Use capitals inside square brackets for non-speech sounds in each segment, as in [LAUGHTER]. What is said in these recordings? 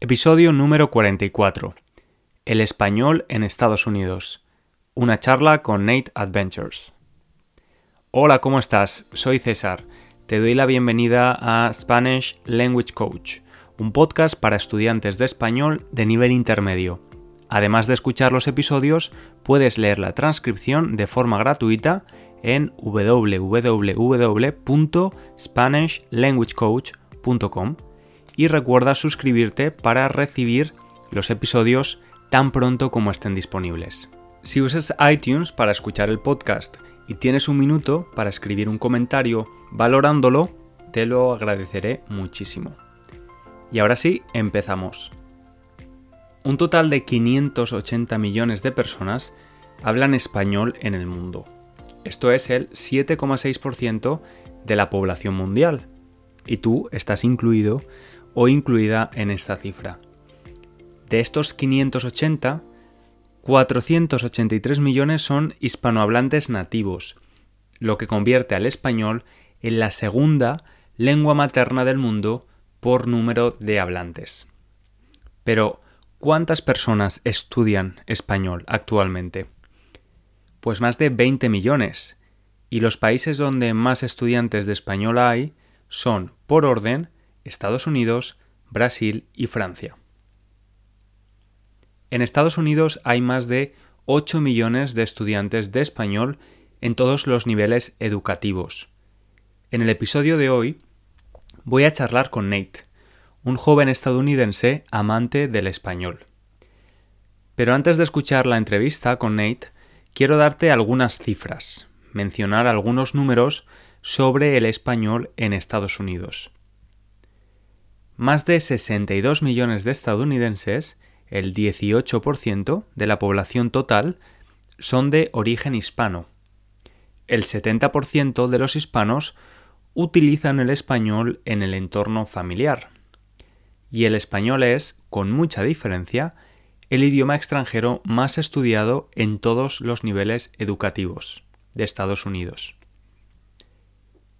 Episodio número 44. El español en Estados Unidos. Una charla con Nate Adventures. Hola, ¿cómo estás? Soy César. Te doy la bienvenida a Spanish Language Coach, un podcast para estudiantes de español de nivel intermedio. Además de escuchar los episodios, puedes leer la transcripción de forma gratuita en www.spanishlanguagecoach.com y recuerda suscribirte para recibir los episodios tan pronto como estén disponibles. Si usas iTunes para escuchar el podcast y tienes un minuto para escribir un comentario valorándolo, te lo agradeceré muchísimo. Y ahora sí, empezamos. Un total de 580 millones de personas hablan español en el mundo. Esto es el 7,6% de la población mundial. Y tú estás incluido o incluida en esta cifra. De estos 580, 483 millones son hispanohablantes nativos, lo que convierte al español en la segunda lengua materna del mundo por número de hablantes. Pero, ¿cuántas personas estudian español actualmente? Pues más de 20 millones, y los países donde más estudiantes de español hay son, por orden, Estados Unidos, Brasil y Francia. En Estados Unidos hay más de 8 millones de estudiantes de español en todos los niveles educativos. En el episodio de hoy voy a charlar con Nate, un joven estadounidense amante del español. Pero antes de escuchar la entrevista con Nate, quiero darte algunas cifras, mencionar algunos números sobre el español en Estados Unidos. Más de 62 millones de estadounidenses, el 18% de la población total, son de origen hispano. El 70% de los hispanos utilizan el español en el entorno familiar. Y el español es, con mucha diferencia, el idioma extranjero más estudiado en todos los niveles educativos de Estados Unidos.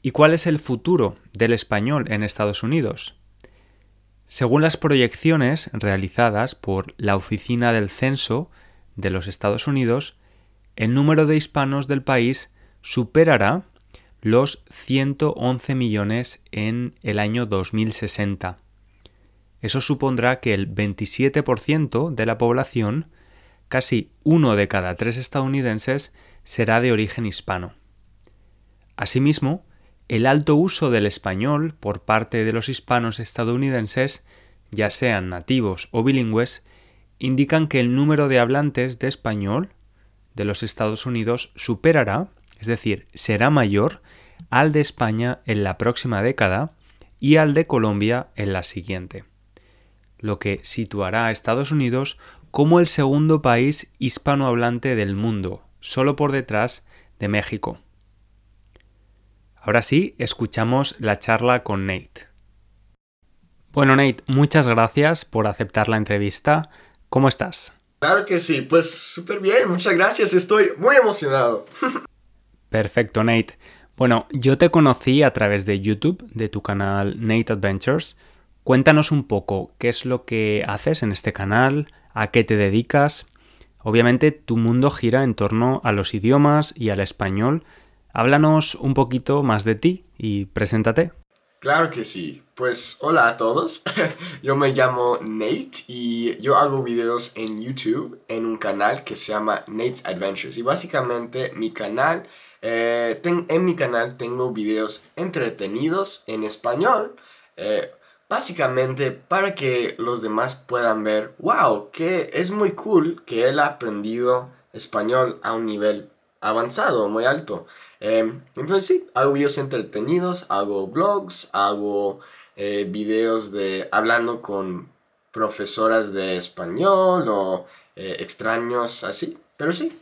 ¿Y cuál es el futuro del español en Estados Unidos? Según las proyecciones realizadas por la Oficina del Censo de los Estados Unidos, el número de hispanos del país superará los 111 millones en el año 2060. Eso supondrá que el 27% de la población, casi uno de cada tres estadounidenses, será de origen hispano. Asimismo, el alto uso del español por parte de los hispanos estadounidenses, ya sean nativos o bilingües, indican que el número de hablantes de español de los Estados Unidos superará, es decir, será mayor al de España en la próxima década y al de Colombia en la siguiente, lo que situará a Estados Unidos como el segundo país hispanohablante del mundo, solo por detrás de México. Ahora sí, escuchamos la charla con Nate. Bueno, Nate, muchas gracias por aceptar la entrevista. ¿Cómo estás? Claro que sí, pues súper bien, muchas gracias, estoy muy emocionado. [LAUGHS] Perfecto, Nate. Bueno, yo te conocí a través de YouTube, de tu canal Nate Adventures. Cuéntanos un poco qué es lo que haces en este canal, a qué te dedicas. Obviamente tu mundo gira en torno a los idiomas y al español, Háblanos un poquito más de ti y preséntate. Claro que sí. Pues hola a todos. [LAUGHS] yo me llamo Nate y yo hago videos en YouTube en un canal que se llama Nate's Adventures. Y básicamente mi canal, eh, en mi canal tengo videos entretenidos en español. Eh, básicamente para que los demás puedan ver, wow, que es muy cool que él ha aprendido español a un nivel avanzado, muy alto. Em, entonces sí, hago videos entretenidos, hago blogs, hago eh, videos de hablando con profesoras de español o eh, extraños así, pero sí.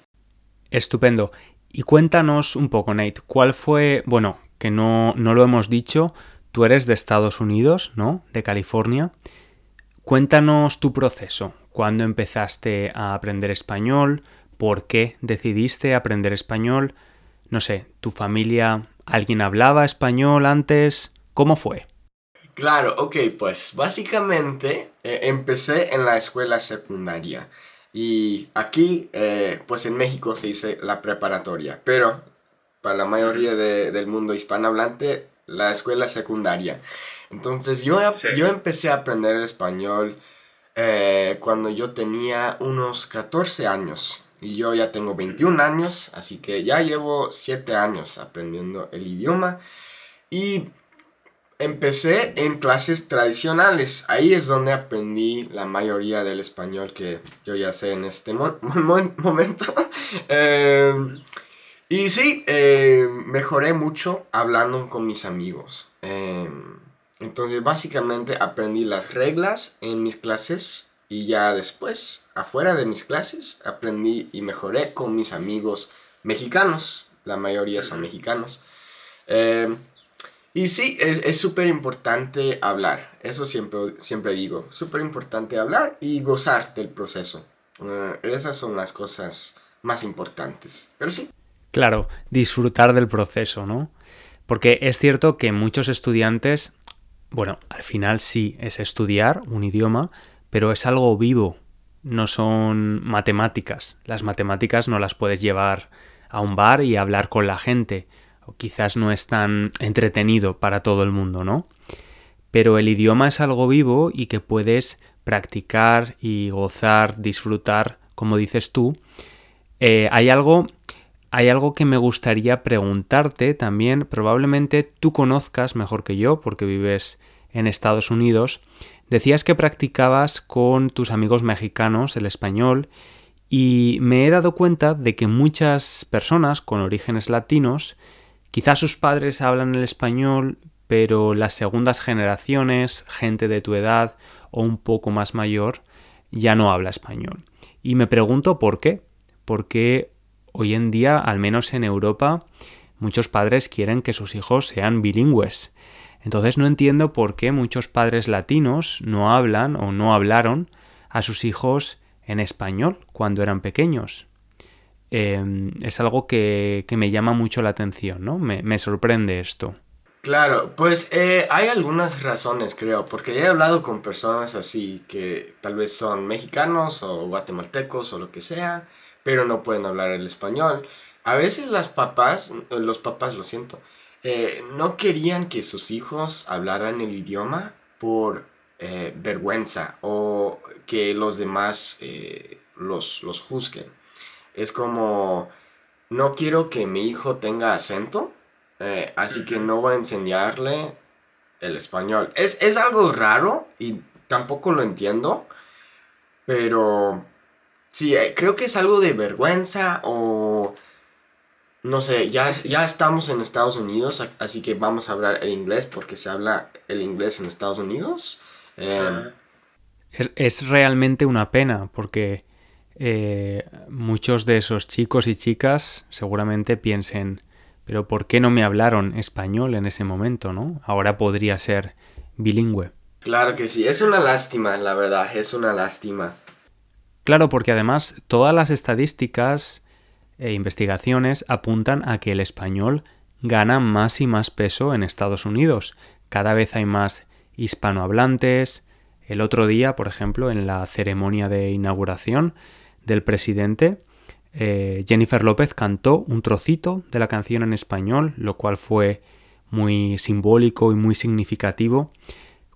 Estupendo. Y cuéntanos un poco, Nate, ¿cuál fue, bueno, que no, no lo hemos dicho, tú eres de Estados Unidos, ¿no? De California. Cuéntanos tu proceso, cuándo empezaste a aprender español, por qué decidiste aprender español. No sé, ¿tu familia, alguien hablaba español antes? ¿Cómo fue? Claro, ok, pues básicamente eh, empecé en la escuela secundaria. Y aquí, eh, pues en México se dice la preparatoria, pero para la mayoría del mundo hispanohablante, la escuela secundaria. Entonces yo, yo empecé a aprender el español eh, cuando yo tenía unos 14 años. Y yo ya tengo 21 años, así que ya llevo 7 años aprendiendo el idioma. Y empecé en clases tradicionales. Ahí es donde aprendí la mayoría del español que yo ya sé en este [LAUGHS] momento. [LAUGHS] Em, y sí, em, mejoré mucho hablando con mis amigos. Em, entonces básicamente aprendí las reglas en mis clases y ya después, afuera de mis clases, aprendí y mejoré con mis amigos mexicanos. La mayoría son mexicanos. Y sí, es súper importante hablar, eso siempre, siempre digo, súper importante hablar y gozar del proceso. Eh, esas son las cosas más importantes, pero sí. Claro, disfrutar del proceso, ¿no? Porque es cierto que muchos estudiantes, bueno, al final sí es estudiar un idioma, pero es algo vivo, no son matemáticas. Las matemáticas no las puedes llevar a un bar y hablar con la gente o quizás no es tan entretenido para todo el mundo, ¿no? Pero el idioma es algo vivo y que puedes practicar y gozar, disfrutar, como dices tú. Eh, hay algo hay algo que me gustaría preguntarte también, probablemente tú conozcas mejor que yo, porque vives en Estados Unidos. Decías que practicabas con tus amigos mexicanos el español y me he dado cuenta de que muchas personas con orígenes latinos Quizás sus padres hablan el español, pero las segundas generaciones, gente de tu edad o un poco más mayor, ya no habla español. Y me pregunto por qué. Porque hoy en día, al menos en Europa, muchos padres quieren que sus hijos sean bilingües. Entonces no entiendo por qué muchos padres latinos no hablan o no hablaron a sus hijos en español cuando eran pequeños. Em, es algo que, me llama mucho la atención, ¿no? Me, sorprende esto. Claro, pues eh, hay algunas razones, creo, porque he hablado con personas así que tal vez son mexicanos o guatemaltecos o lo que sea, pero no pueden hablar el español. A veces las papás, los papás, lo siento, eh, no querían que sus hijos hablaran el idioma por eh, vergüenza o que los demás los, los juzguen es como, no quiero que mi hijo tenga acento, eh, así que no voy a enseñarle el español. Es, es algo raro y tampoco lo entiendo, pero sí, eh, creo que es algo de vergüenza o no sé, ya, ya estamos en Estados Unidos, así que vamos a hablar el inglés porque se habla el inglés en Estados Unidos. Em, es, realmente una pena porque eh, muchos de esos chicos y chicas seguramente piensen, pero ¿por qué no me hablaron español en ese momento, no? Ahora podría ser bilingüe. Claro que sí, es una lástima, la verdad, es una lástima. Claro, porque además todas las estadísticas e investigaciones apuntan a que el español gana más y más peso en Estados Unidos. Cada vez hay más hispanohablantes. El otro día, por ejemplo, en la ceremonia de inauguración, del presidente, eh, Jennifer López cantó un trocito de la canción en español, lo cual fue muy simbólico y muy significativo.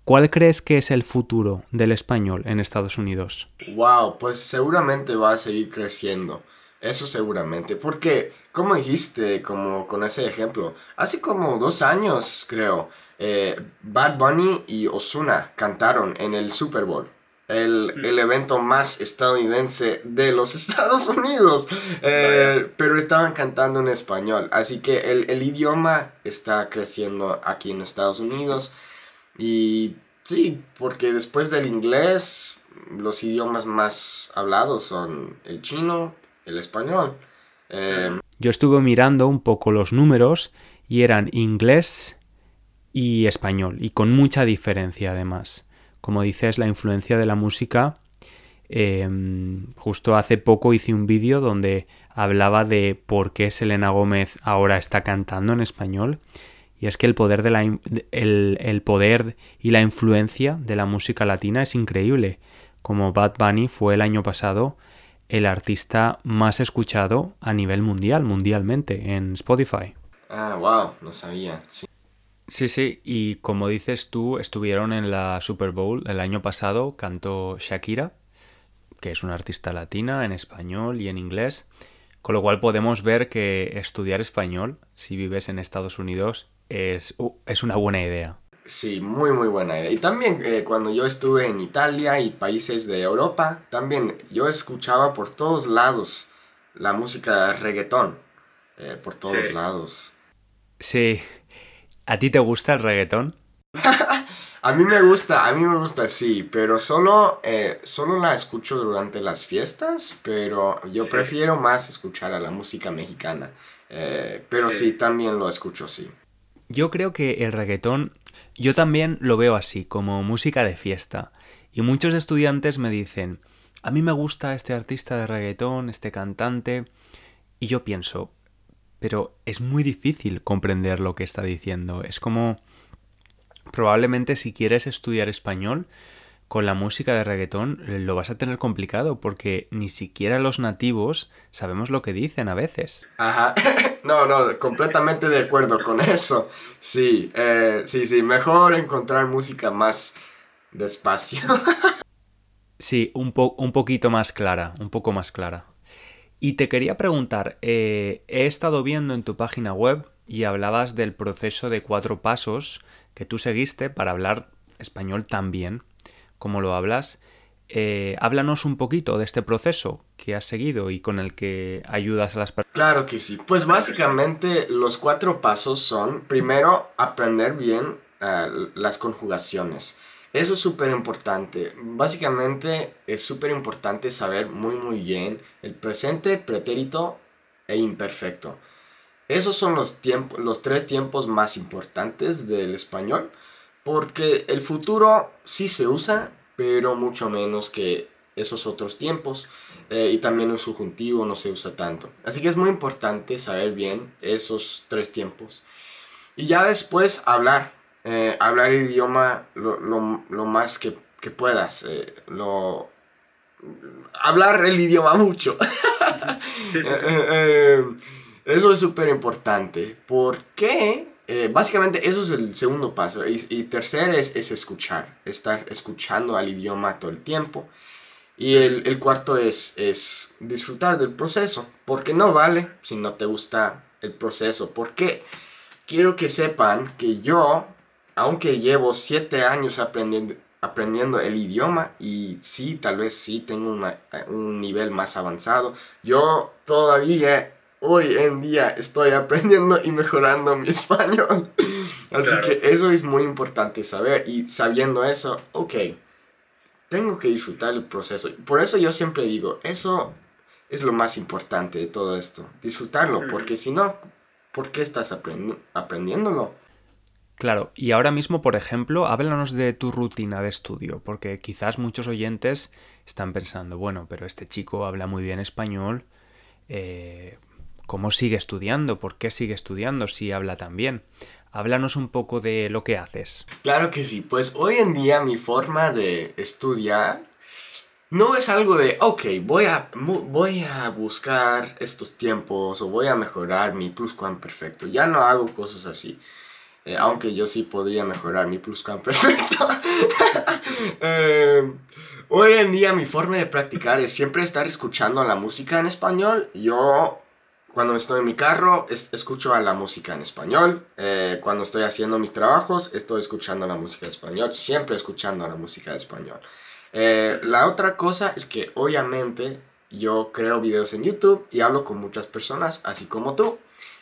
¿Cuál crees que es el futuro del español en Estados Unidos? Wow, pues seguramente va a seguir creciendo. Eso seguramente. Porque, como dijiste, como con ese ejemplo, hace como dos años, creo, eh, Bad Bunny y Osuna cantaron en el Super Bowl el, evento más estadounidense de los [LAUGHS] Estados Unidos. Eh, pero estaban cantando en español. Así que el, idioma está creciendo aquí en Estados Unidos. Y sí, porque después del inglés, los idiomas más hablados son el chino, el español. Eh, Yo estuve mirando un poco los números y eran inglés y español, y con mucha diferencia además como dices, la influencia de la música. Em, justo hace poco hice un vídeo donde hablaba de por qué Selena Gómez ahora está cantando en español Y es que el poder, de la, el, poder y la influencia de la música latina es increíble. Como Bad Bunny fue el año pasado el artista más escuchado a nivel mundial, mundialmente, en Spotify. Ah, wow, no sabía. Sí. Sí, sí, y como dices tú, estuvieron en la Super Bowl el año pasado, cantó Shakira, que es una artista latina en español y en inglés, con lo cual podemos ver que estudiar español, si vives en Estados Unidos, es, uh, es una buena idea. Sí, muy muy buena idea. Y también eh, cuando yo estuve en Italia y países de Europa, también yo escuchaba por todos lados la música reggaetón, eh, por todos lados. Sí, ¿A ti te gusta el reggaetón? [LAUGHS] a mí me gusta, a mí me gusta, sí, pero solo, eh, solo la escucho durante las fiestas, pero yo prefiero más escuchar a la música mexicana. Eh, pero sí. también lo escucho, sí. Yo creo que el reggaetón, yo también lo veo así, como música de fiesta. Y muchos estudiantes me dicen, a mí me gusta este artista de reggaetón, este cantante. Y yo pienso, pero es muy difícil comprender lo que está diciendo. Es como probablemente si quieres estudiar español con la música de reggaetón lo vas a tener complicado porque ni siquiera los nativos sabemos lo que dicen a veces. Ajá, [LAUGHS] no, no, completamente de acuerdo con eso. Sí, eh, sí, sí, mejor encontrar música más despacio. [LAUGHS] sí, un, un poquito más clara, un poco más clara. Y te quería preguntar, eh, he estado viendo en tu página web y hablabas del proceso de cuatro pasos que tú seguiste para hablar español tan como lo hablas. Eh, háblanos un poquito de este proceso que has seguido y con el que ayudas a las personas. Claro que sí. Pues básicamente los cuatro pasos son, primero, aprender bien eh, las conjugaciones. Eso es súper importante. Básicamente es súper importante saber muy muy bien el presente, pretérito e imperfecto. Esos son los, tiempos, los tres tiempos más importantes del español porque el futuro sí se usa, pero mucho menos que esos otros tiempos. Eh, y también el subjuntivo no se usa tanto. Así que es muy importante saber bien esos tres tiempos. Y ya después hablar eh, hablar el idioma lo, más que, puedas. Eh, lo, hablar el idioma mucho. [LAUGHS] Eh, eso es súper importante. Porque básicamente eso es el segundo paso. Y, y tercer es, es, escuchar. Estar escuchando al idioma todo el tiempo. Y el, cuarto es, disfrutar del proceso. Porque no vale si no te gusta el proceso. Porque quiero que sepan que yo aunque llevo siete años aprendiendo, aprendiendo el idioma y sí, tal vez sí tengo un nivel más avanzado, yo todavía hoy en día estoy aprendiendo y mejorando mi [LAUGHS] español. Así que eso es muy importante saber y sabiendo eso, ok, tengo que disfrutar el proceso. Por eso yo siempre digo, eso es lo más importante de todo esto, disfrutarlo, porque si no, ¿por qué estás aprendiéndolo? Claro, y ahora mismo, por ejemplo, háblanos de tu rutina de estudio, porque quizás muchos oyentes están pensando, bueno, pero este chico habla muy bien español, eh, ¿cómo sigue estudiando? ¿Por qué sigue estudiando si habla tan bien? Háblanos un poco de lo que haces. Claro que sí, pues hoy en día mi forma de estudiar no es algo de, ok, voy a, voy a buscar estos tiempos o voy a mejorar mi perfecto. Ya no hago cosas así. Eh, aunque yo sí podría mejorar mi pluscuamperfecto. [LAUGHS] eh, hoy en día mi forma de practicar es siempre estar escuchando la música en español. Yo cuando estoy en mi carro escucho a la música en español. Eh, cuando estoy haciendo mis trabajos estoy escuchando la música en español. Siempre escuchando la música en español. Eh, la otra cosa es que obviamente yo creo videos en YouTube y hablo con muchas personas, así como tú.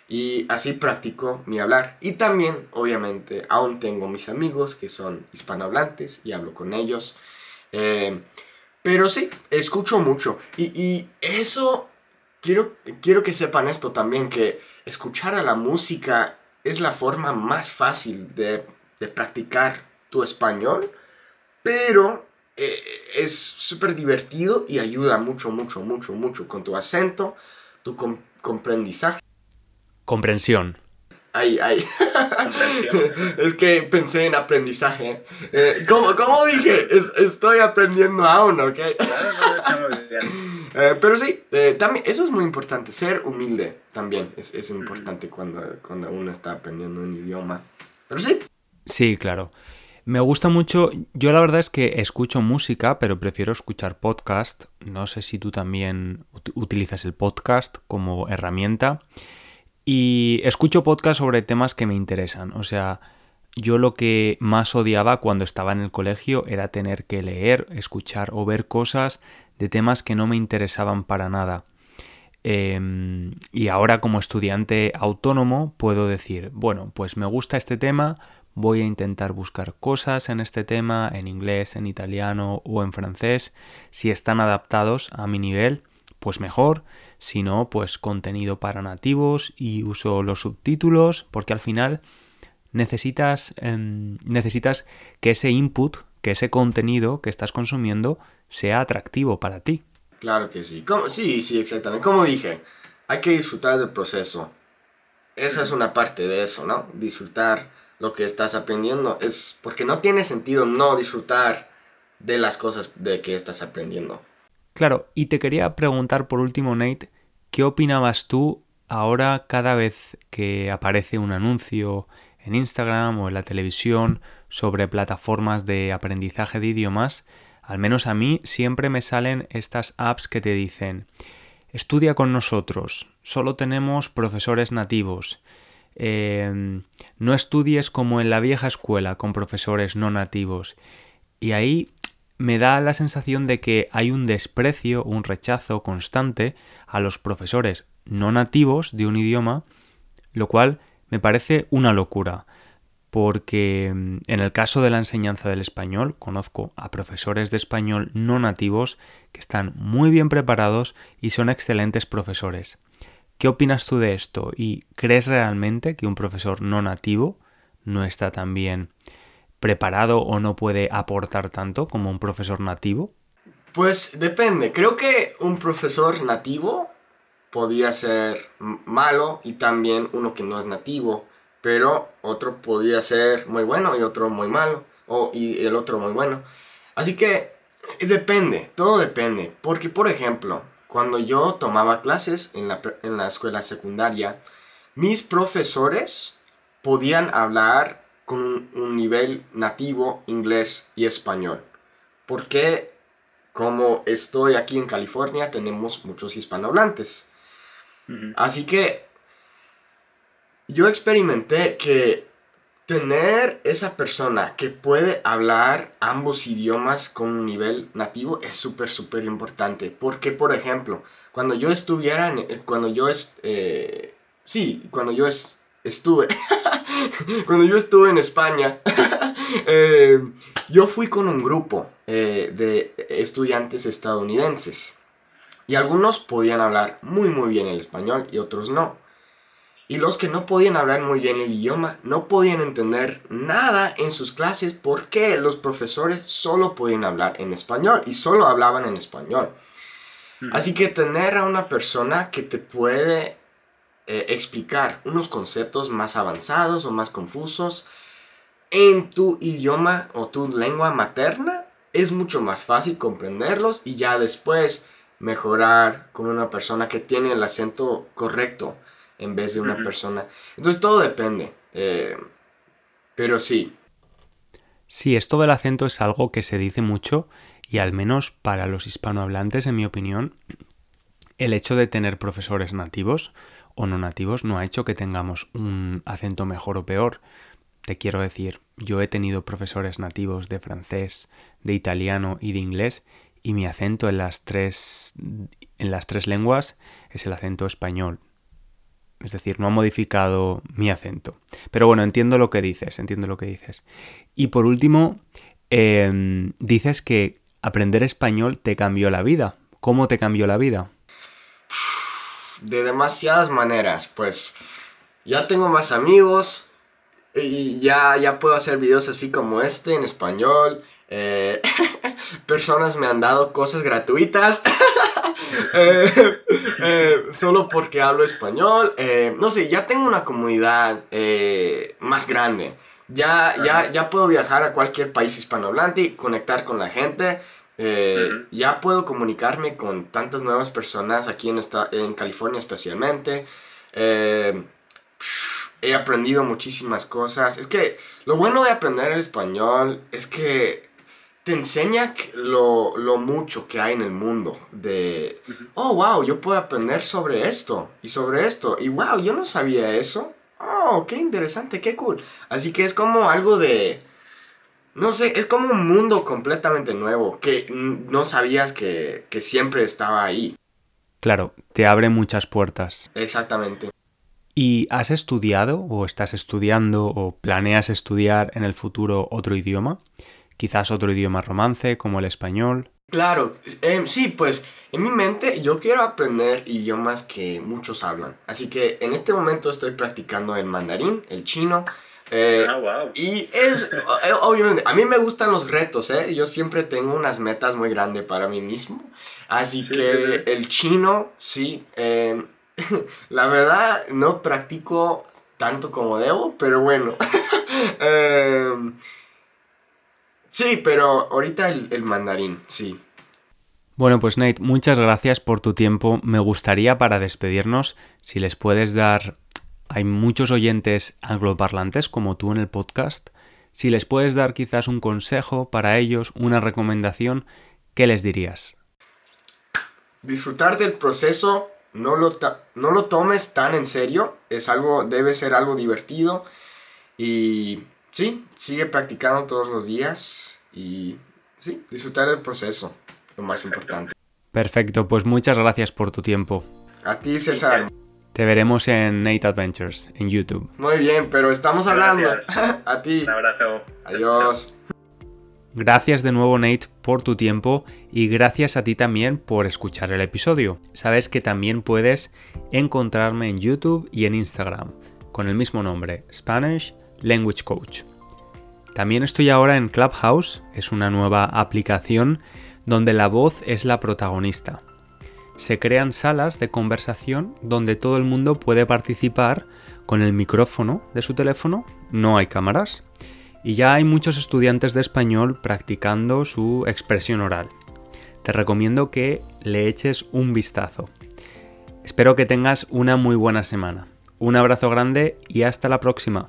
Y así practico mi hablar. Y también, obviamente, aún tengo mis amigos que son hispanohablantes y hablo con ellos. Eh, pero sí, escucho mucho. Y, eso, quiero, quiero que sepan esto también, que escuchar a la música es la forma más fácil de, practicar tu español. Pero eh, es súper divertido y ayuda mucho, mucho, mucho, mucho con tu acento, tu comprendizaje Comprensión. Ay, ay. [LAUGHS] es que pensé en aprendizaje. Eh, ¿cómo, dije? estoy aprendiendo aún, ¿ok? [LAUGHS] eh, pero sí, eh, también, eso es muy importante. Ser humilde también es, es importante cuando, cuando uno está aprendiendo un idioma. Pero sí. Sí, claro. Me gusta mucho, yo la verdad es que escucho música, pero prefiero escuchar podcast. No sé si tú también utilizas el podcast como herramienta. Y escucho podcast sobre temas que me interesan. O sea, yo lo que más odiaba cuando estaba en el colegio era tener que leer, escuchar o ver cosas de temas que no me interesaban para nada. Em, y ahora como estudiante autónomo puedo decir, bueno, pues me gusta este tema, voy a intentar buscar cosas en este tema en inglés, en italiano o en francés. Si están adaptados a mi nivel, pues mejor. Si no, pues contenido para nativos y uso los subtítulos porque al final necesitas, em, necesitas que ese input, que ese contenido que estás consumiendo sea atractivo para ti. Claro que sí. Sí, sí, exactamente. Como dije, hay que disfrutar del proceso. Esa es una parte de eso, ¿no? Disfrutar lo que estás aprendiendo. Es porque no tiene sentido no disfrutar de las cosas de que estás aprendiendo. Claro, y te quería preguntar por último, Nate, ¿qué opinabas tú ahora cada vez que aparece un anuncio en Instagram o en la televisión sobre plataformas de aprendizaje de idiomas? Al menos a mí siempre me salen estas apps que te dicen, estudia con nosotros, solo tenemos profesores nativos, Em, no estudies como en la vieja escuela con profesores no nativos. Y ahí me da la sensación de que hay un desprecio, un rechazo constante a los profesores no nativos de un idioma, lo cual me parece una locura, porque em, en el caso de la enseñanza del español conozco a profesores de español no nativos que están muy bien preparados y son excelentes profesores. ¿Qué opinas tú de esto? ¿Y crees realmente que un profesor no nativo no está tan bien preparado o no puede aportar tanto como un profesor nativo? Pues depende. Creo que un profesor nativo podría ser malo y también uno que no es nativo, pero otro podría ser muy bueno y otro muy malo, o y el otro muy bueno. Así que depende, todo depende, porque por ejemplo, cuando yo tomaba clases en la, escuela secundaria, mis profesores podían hablar con un nivel nativo inglés y español. Porque como estoy aquí en California, tenemos muchos hispanohablantes. Así que yo experimenté que tener esa persona que puede hablar ambos idiomas con un nivel nativo es súper, súper importante. Porque, por ejemplo, cuando yo estuviera, en, cuando yo, es, eh, sí, cuando yo estuve, [LAUGHS] cuando yo estuve en España, [LAUGHS] eh, yo fui con un grupo eh, de estudiantes estadounidenses. Y algunos podían hablar muy, muy bien el español y otros no. Y los que no podían hablar muy bien el idioma no podían entender nada en sus clases porque los profesores solo podían hablar en español y solo hablaban en español. Así que tener a una persona que te puede eh, explicar unos conceptos más avanzados o más confusos en tu idioma o tu lengua materna es mucho más fácil comprenderlos y ya después mejorar con una persona que tiene el acento correcto en vez de una persona. Entonces todo depende. Eh, pero sí. Sí, esto del acento es algo que se dice mucho y al menos para los hispanohablantes, en mi opinión, el hecho de tener profesores nativos o no nativos no ha hecho que tengamos un acento mejor o peor. Te quiero decir, yo he tenido profesores nativos de francés, de italiano y de inglés y mi acento en las tres en las tres lenguas es el acento español. Es decir, no ha modificado mi acento. Pero bueno, entiendo lo que dices, entiendo lo que dices. Y por último, em, dices que aprender español te cambió la vida. ¿Cómo te cambió la vida? De demasiadas maneras, pues ya tengo más amigos y ya, ya puedo hacer videos así como este en español. Eh, [LAUGHS] personas me han dado cosas gratuitas. [LAUGHS] Eh, eh, solo porque hablo español. No sé, ya tengo una comunidad más grande. Ya, ya, ya puedo viajar a cualquier país hispanohablante y conectar con la gente. Ya puedo comunicarme con tantas nuevas personas aquí en, esta, en California especialmente. he aprendido muchísimas cosas. Es que lo bueno de aprender el español es que te enseña lo, mucho que hay en el mundo. De, oh, wow, yo puedo aprender sobre esto y sobre esto. Y wow, yo no sabía eso. Oh, qué interesante, qué cool. Así que es como algo de... No sé, es como un mundo completamente nuevo que no sabías que, que siempre estaba ahí. Claro, te abre muchas puertas. Exactamente. ¿Y has estudiado o estás estudiando o planeas estudiar en el futuro otro idioma? quizás otro idioma romance como el español. Claro, em, sí, pues en mi mente yo quiero aprender idiomas que muchos hablan. Así que en este momento estoy practicando el mandarín, el chino. Eh, ah, wow. Y es, eh, obviamente, a mí me gustan los retos, ¿eh? Yo siempre tengo unas metas muy grandes para mí mismo. Así que el chino, sí. Em, [LAUGHS] la verdad, no practico tanto como debo, pero bueno. [LAUGHS] Em, Sí, pero ahorita el, mandarín, sí. Bueno, pues Nate, muchas gracias por tu tiempo. Me gustaría para despedirnos, si les puedes dar... Hay muchos oyentes angloparlantes como tú en el podcast. Si les puedes dar quizás un consejo para ellos, una recomendación, ¿qué les dirías? Disfrutar del proceso, no lo, no lo tomes tan en serio, es algo, debe ser algo divertido y sí, sigue practicando todos los días y sí, disfrutar del proceso, lo más importante. Perfecto, pues muchas gracias por tu tiempo. A ti, César. Te veremos en Nate Adventures, en YouTube. Muy bien, pero estamos hablando. [LAUGHS] A ti. Un abrazo. Adiós. Gracias de nuevo Nate por tu tiempo y gracias a ti también por escuchar el episodio. Sabes que también puedes encontrarme en YouTube y en Instagram con el mismo nombre, Spanish Language Coach. También estoy ahora en Clubhouse, es una nueva aplicación donde la voz es la protagonista. Se crean salas de conversación donde todo el mundo puede participar con el micrófono de su teléfono, no hay cámaras, y ya hay muchos estudiantes de español practicando su expresión oral. Te recomiendo que le eches un vistazo. Espero que tengas una muy buena semana. Un abrazo grande y hasta la próxima.